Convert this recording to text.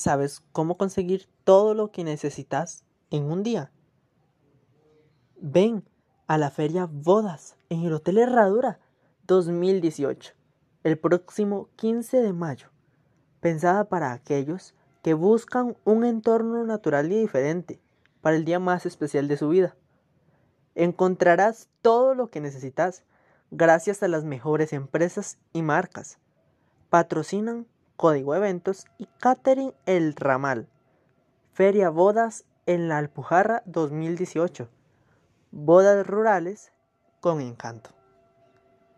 ¿Sabes cómo conseguir todo lo que necesitas en un día? Ven a la feria Bodas en el Hotel Herradura 2018, el próximo 15 de mayo, pensada para aquellos que buscan un entorno natural y diferente para el día más especial de su vida. Encontrarás todo lo que necesitas gracias a las mejores empresas y marcas. Patrocinan Código Eventos y Catering El Ramal. Feria Bodas en la Alpujarra 2018. Bodas rurales con encanto.